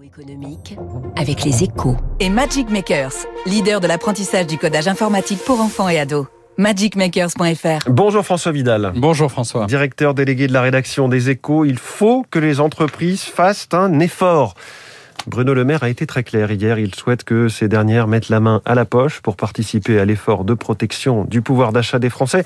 Économique avec les échos. Et Magic Makers, leader de l'apprentissage du codage informatique pour enfants et ados. magicmakers.fr Bonjour François Vidal. Bonjour François. Directeur délégué de la rédaction des échos, il faut que les entreprises fassent un effort. Bruno Le Maire a été très clair hier. Il souhaite que ces dernières mettent la main à la poche pour participer à l'effort de protection du pouvoir d'achat des Français.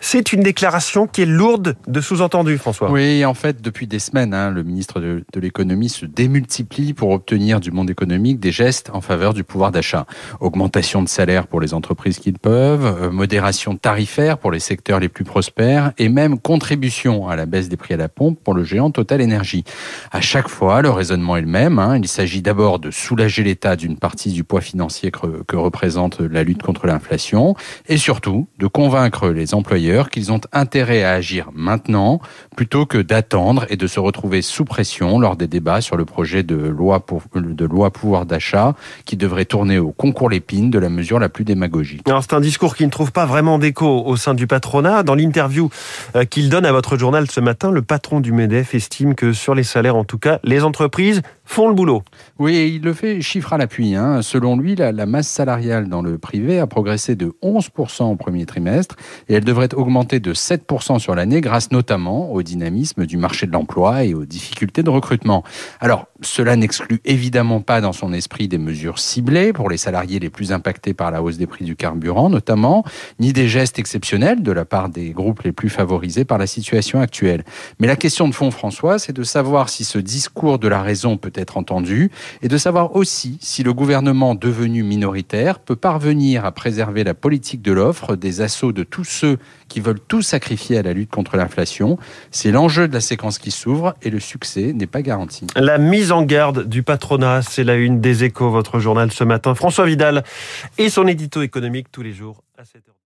C'est une déclaration qui est lourde de sous-entendus, François. Oui, en fait, depuis des semaines, hein, le ministre de, l'économie se démultiplie pour obtenir du monde économique des gestes en faveur du pouvoir d'achat. Augmentation de salaire pour les entreprises qui le peuvent, euh, modération tarifaire pour les secteurs les plus prospères et même contribution à la baisse des prix à la pompe pour le géant Total Energy. À chaque fois, le raisonnement est le même. Hein, s'agit d'abord de soulager l'État d'une partie du poids financier que, représente la lutte contre l'inflation et surtout de convaincre les employeurs qu'ils ont intérêt à agir maintenant plutôt que d'attendre et de se retrouver sous pression lors des débats sur le projet de loi, pour, de loi pouvoir d'achat qui devrait tourner au concours l'épine de la mesure la plus démagogique. C'est un discours qui ne trouve pas vraiment d'écho au sein du patronat. Dans l'interview euh, qu'il donne à votre journal ce matin, le patron du MEDEF estime que sur les salaires en tout cas, les entreprises font le boulot. Oui, il le fait chiffre à l'appui. Hein. Selon lui, la, la, masse salariale dans le privé a progressé de 11% au premier trimestre et elle devrait augmenter de 7% sur l'année grâce notamment au dynamisme du marché de l'emploi et aux difficultés de recrutement. Alors, cela n'exclut évidemment pas dans son esprit des mesures ciblées pour les salariés les plus impactés par la hausse des prix du carburant notamment, ni des gestes exceptionnels de la part des groupes les plus favorisés par la situation actuelle. Mais la question de fond, François, c'est de savoir si ce discours de la raison peut être entendu et de savoir aussi si le gouvernement devenu minoritaire peut parvenir à préserver la politique de l'offre des assauts de tous ceux qui veulent tout sacrifier à la lutte contre l'inflation. C'est l'enjeu de la séquence qui s'ouvre et le succès n'est pas garanti. La mise en garde du patronat, c'est la une des échos, votre journal ce matin. François Vidal et son édito économique tous les jours à 7h.